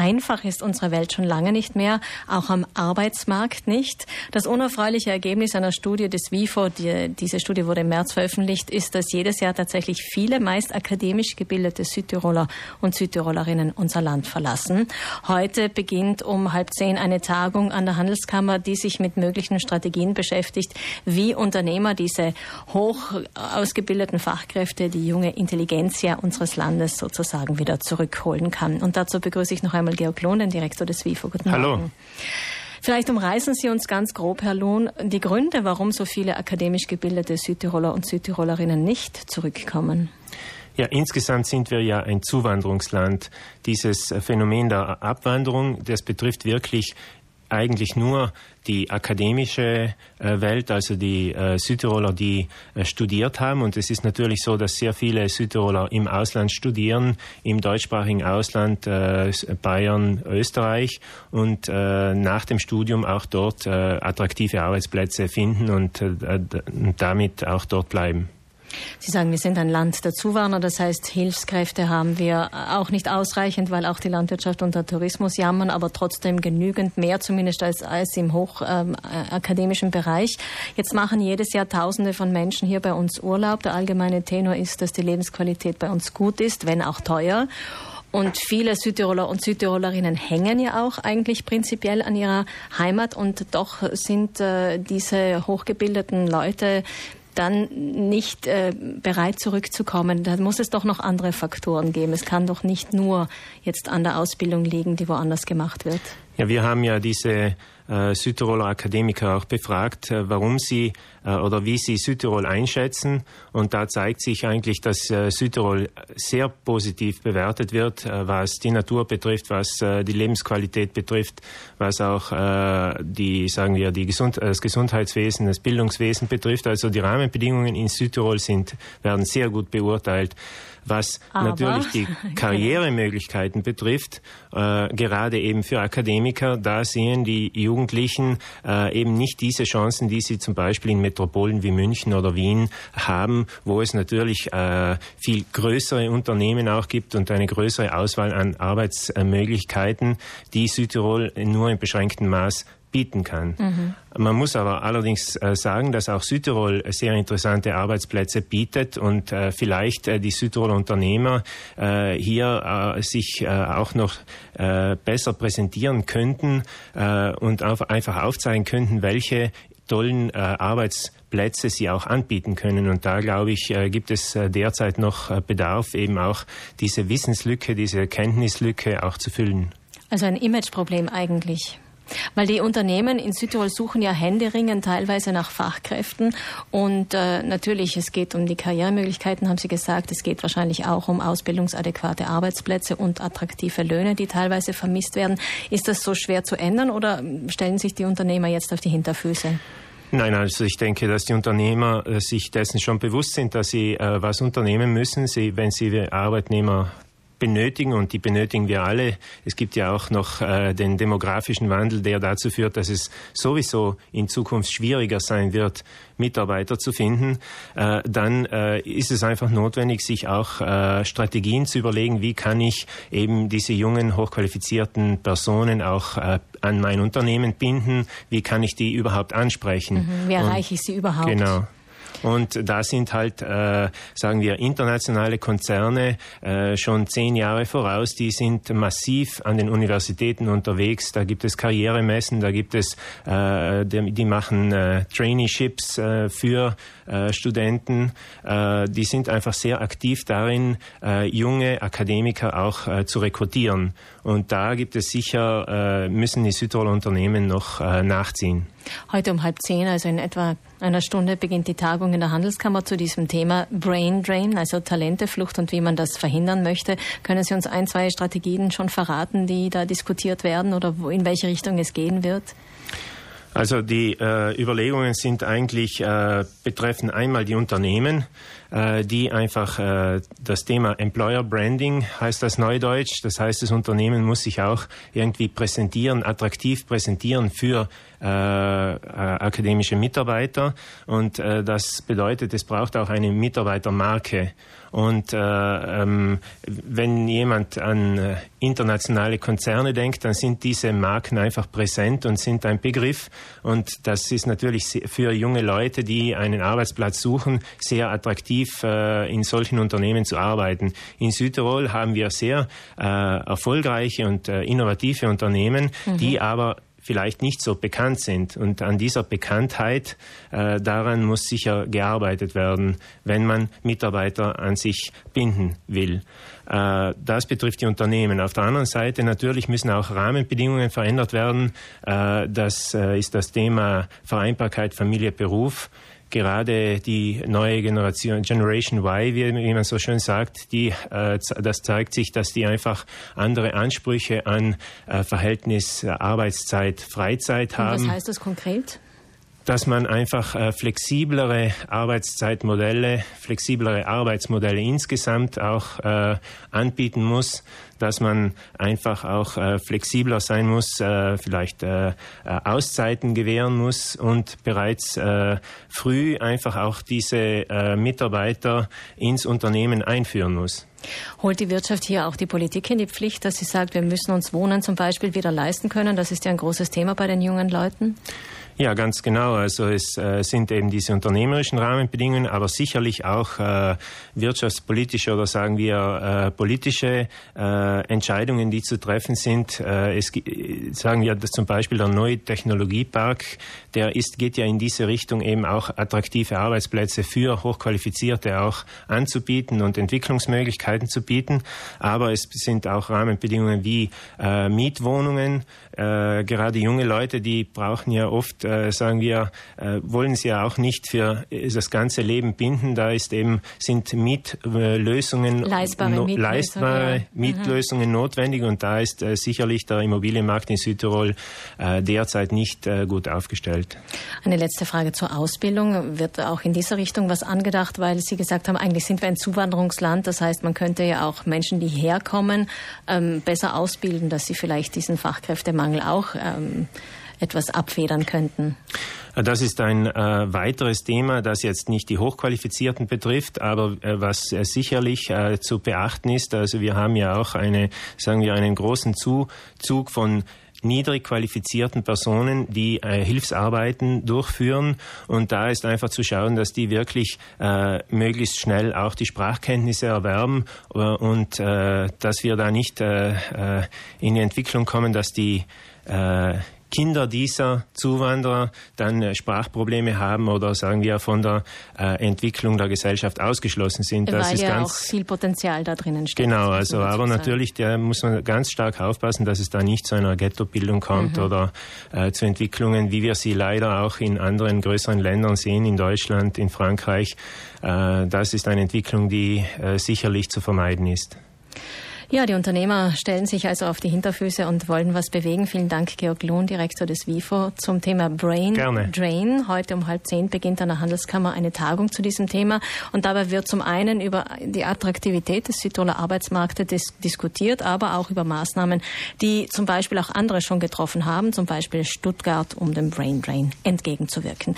Einfach ist unsere Welt schon lange nicht mehr, auch am Arbeitsmarkt nicht. Das unerfreuliche Ergebnis einer Studie des WIFO, die, diese Studie wurde im März veröffentlicht, ist, dass jedes Jahr tatsächlich viele meist akademisch gebildete Südtiroler und Südtirolerinnen unser Land verlassen. Heute beginnt um halb zehn eine Tagung an der Handelskammer, die sich mit möglichen Strategien beschäftigt, wie Unternehmer diese hoch ausgebildeten Fachkräfte, die junge Intelligenz unseres Landes sozusagen wieder zurückholen kann. Und dazu begrüße ich noch einmal Georg Lohn, den Direktor des WIFO. Guten Hallo. Morgen. Vielleicht umreißen Sie uns ganz grob, Herr Lohn, die Gründe, warum so viele akademisch gebildete Südtiroler und Südtirolerinnen nicht zurückkommen. Ja, insgesamt sind wir ja ein Zuwanderungsland. Dieses Phänomen der Abwanderung, das betrifft wirklich eigentlich nur die akademische äh, Welt, also die äh, Südtiroler, die äh, studiert haben. Und es ist natürlich so, dass sehr viele Südtiroler im Ausland studieren, im deutschsprachigen Ausland, Bayern, Österreich und nach dem Studium auch dort attraktive Arbeitsplätze finden und damit auch dort bleiben. Sie sagen, wir sind ein Land der Zuwanderer, das heißt, Hilfskräfte haben wir auch nicht ausreichend, weil auch die Landwirtschaft und der Tourismus jammern, aber trotzdem genügend mehr zumindest als, als im hochakademischen ähm, Bereich. Jetzt machen jedes Jahr Tausende von Menschen hier bei uns Urlaub. Der allgemeine Tenor ist, dass die Lebensqualität bei uns gut ist, wenn auch teuer. Und viele Südtiroler und Südtirolerinnen hängen ja auch eigentlich prinzipiell an ihrer Heimat und doch sind äh, diese hochgebildeten Leute dann nicht äh, bereit zurückzukommen. Da muss es doch noch andere Faktoren geben. Es kann doch nicht nur jetzt an der Ausbildung liegen, die woanders gemacht wird. Ja, wir haben ja diese äh, Südtiroler Akademiker auch befragt, äh, warum sie äh, oder wie sie Südtirol einschätzen. Und da zeigt sich eigentlich, dass äh, Südtirol sehr positiv bewertet wird, äh, was die Natur betrifft, was die Lebensqualität betrifft, was auch die, sagen wir, die Gesund das Gesundheitswesen, das Bildungswesen betrifft. Also die Rahmenbedingungen in Südtirol sind, werden sehr gut beurteilt. Was Aber, natürlich die Karrieremöglichkeiten betrifft, äh, gerade eben für Akademiker, da sehen die Jugendlichen äh, eben nicht diese Chancen, die sie zum Beispiel in Metropolen wie München oder Wien haben, wo es natürlich äh, viel größere Unternehmen auch gibt und eine größere Auswahl an Arbeitsmöglichkeiten, die Südtirol nur in beschränktem Maß bieten kann. Mhm. Man muss aber allerdings äh, sagen, dass auch Südtirol sehr interessante Arbeitsplätze bietet und äh, vielleicht äh, die Südtiroler Unternehmer hier sich auch noch besser präsentieren könnten und einfach aufzeigen könnten, welche tollen Arbeitsplätze sie auch anbieten können. Und da, glaube ich, gibt es derzeit noch Bedarf, eben auch diese Wissenslücke, diese Kenntnislücke auch zu füllen. Also ein Imageproblem eigentlich. Weil die Unternehmen in Südtirol suchen ja händeringend teilweise nach Fachkräften und äh, natürlich, es geht um die Karrieremöglichkeiten, haben Sie gesagt. Es geht wahrscheinlich auch um ausbildungsadäquate Arbeitsplätze und attraktive Löhne, die teilweise vermisst werden. Ist das so schwer zu ändern oder stellen sich die Unternehmer jetzt auf die Hinterfüße? Nein, also ich denke, dass die Unternehmer äh, sich dessen schon bewusst sind, dass sie äh, was unternehmen müssen. Sie, wenn sie Arbeitnehmer benötigen und die benötigen wir alle. Es gibt ja auch noch äh, den demografischen Wandel, der dazu führt, dass es sowieso in Zukunft schwieriger sein wird, Mitarbeiter zu finden. Äh, dann äh, ist es einfach notwendig, sich auch äh, Strategien zu überlegen, wie kann ich eben diese jungen, hochqualifizierten Personen auch äh, an mein Unternehmen binden, wie kann ich die überhaupt ansprechen. Mhm, wie erreiche ich sie überhaupt? Genau. Und da sind halt, äh, sagen wir, internationale Konzerne äh, schon zehn Jahre voraus. Die sind massiv an den Universitäten unterwegs. Da gibt es Karrieremessen, da gibt es, äh, die, die machen äh, Traineeships äh, für äh, Studenten. Äh, die sind einfach sehr aktiv darin, äh, junge Akademiker auch äh, zu rekrutieren. Und da gibt es sicher, äh, müssen die Südtiroler Unternehmen noch äh, nachziehen. Heute um halb zehn, also in etwa einer Stunde, beginnt die Tagung in der Handelskammer zu diesem Thema Brain Drain, also Talenteflucht und wie man das verhindern möchte. Können Sie uns ein, zwei Strategien schon verraten, die da diskutiert werden oder in welche Richtung es gehen wird? Also die äh, Überlegungen sind eigentlich äh, betreffen einmal die Unternehmen, äh, die einfach äh, das Thema Employer Branding heißt das Neudeutsch. Das heißt, das Unternehmen muss sich auch irgendwie präsentieren, attraktiv präsentieren für äh, äh, akademische Mitarbeiter. Und äh, das bedeutet, es braucht auch eine Mitarbeitermarke. Und äh, ähm, wenn jemand an äh, internationale Konzerne denkt, dann sind diese Marken einfach präsent und sind ein Begriff. Und das ist natürlich für junge Leute, die einen Arbeitsplatz suchen, sehr attraktiv, äh, in solchen Unternehmen zu arbeiten. In Südtirol haben wir sehr äh, erfolgreiche und äh, innovative Unternehmen, mhm. die aber vielleicht nicht so bekannt sind. Und an dieser Bekanntheit, äh, daran muss sicher gearbeitet werden, wenn man Mitarbeiter an sich binden will. Äh, das betrifft die Unternehmen. Auf der anderen Seite natürlich müssen auch Rahmenbedingungen verändert werden. Äh, das äh, ist das Thema Vereinbarkeit Familie Beruf gerade die neue Generation, Generation Y, wie, wie man so schön sagt, die, äh, das zeigt sich, dass die einfach andere Ansprüche an äh, Verhältnis äh, Arbeitszeit, Freizeit haben. Und was heißt das konkret? Dass man einfach äh, flexiblere Arbeitszeitmodelle, flexiblere Arbeitsmodelle insgesamt auch äh, anbieten muss, dass man einfach auch äh, flexibler sein muss, äh, vielleicht äh, äh, Auszeiten gewähren muss und bereits früh einfach auch diese Mitarbeiter ins Unternehmen einführen muss. Holt die Wirtschaft hier auch die Politik in die Pflicht, dass sie sagt, wir müssen uns Wohnen zum Beispiel wieder leisten können? Das ist ja ein großes Thema bei den jungen Leuten. Ja, ganz genau. Also es äh, sind eben diese unternehmerischen Rahmenbedingungen, aber sicherlich auch äh, wirtschaftspolitische oder sagen wir äh, politische äh, Entscheidungen, die zu treffen sind. Äh, es sagen wir dass zum Beispiel der neue Technologiepark, der ist geht ja in diese Richtung eben auch attraktive Arbeitsplätze für Hochqualifizierte auch anzubieten und Entwicklungsmöglichkeiten zu bieten. Aber es sind auch Rahmenbedingungen wie äh, Mietwohnungen. gerade junge Leute, die brauchen ja oft äh, sagen wir, äh, wollen sie ja auch nicht für das ganze Leben binden. Da ist eben, sind Mietlösungen, leistbare, no, Mietlösungen, leistbare. Mietlösungen mhm. notwendig und da ist äh, sicherlich der Immobilienmarkt in Südtirol äh, derzeit nicht äh, gut aufgestellt. Eine letzte Frage zur Ausbildung. Wird auch in dieser Richtung was angedacht, weil Sie gesagt haben, eigentlich sind wir ein Zuwanderungsland. Das heißt, man könnte ja auch Menschen, die herkommen, ähm, besser ausbilden, dass sie vielleicht diesen Fachkräftemangel auch ähm, etwas abfedern könnten? Das ist ein äh, weiteres Thema, das jetzt nicht die Hochqualifizierten betrifft, aber äh, was äh, sicherlich äh, zu beachten ist. Also wir haben ja auch eine, sagen wir, einen großen Zug von niedrig qualifizierten Personen, die äh, Hilfsarbeiten durchführen. Und da ist einfach zu schauen, dass die wirklich äh, möglichst schnell auch die Sprachkenntnisse erwerben äh, und äh, dass wir da nicht äh, in die Entwicklung kommen, dass die Kinder dieser Zuwanderer dann äh, Sprachprobleme haben oder sagen wir von der äh, Entwicklung der Gesellschaft ausgeschlossen sind. Das Weil ist ja ganz auch viel Potenzial da drinnen steckt. Genau, also aber natürlich da muss man ganz stark aufpassen, dass es da nicht zu einer Ghettobildung kommt mhm. oder äh, zu Entwicklungen, wie wir sie leider auch in anderen größeren Ländern sehen, in Deutschland, in Frankreich. Äh, das ist eine Entwicklung, die äh, sicherlich zu vermeiden ist. Ja, die Unternehmer stellen sich also auf die Hinterfüße und wollen was bewegen. Vielen Dank, Georg Lohn, Direktor des WIFO, zum Thema Brain Gerne. Drain. Heute um halb zehn beginnt an der Handelskammer eine Tagung zu diesem Thema. Und dabei wird zum einen über die Attraktivität des Südtiroler Arbeitsmarktes dis diskutiert, aber auch über Maßnahmen, die zum Beispiel auch andere schon getroffen haben, zum Beispiel Stuttgart, um dem Brain Drain entgegenzuwirken.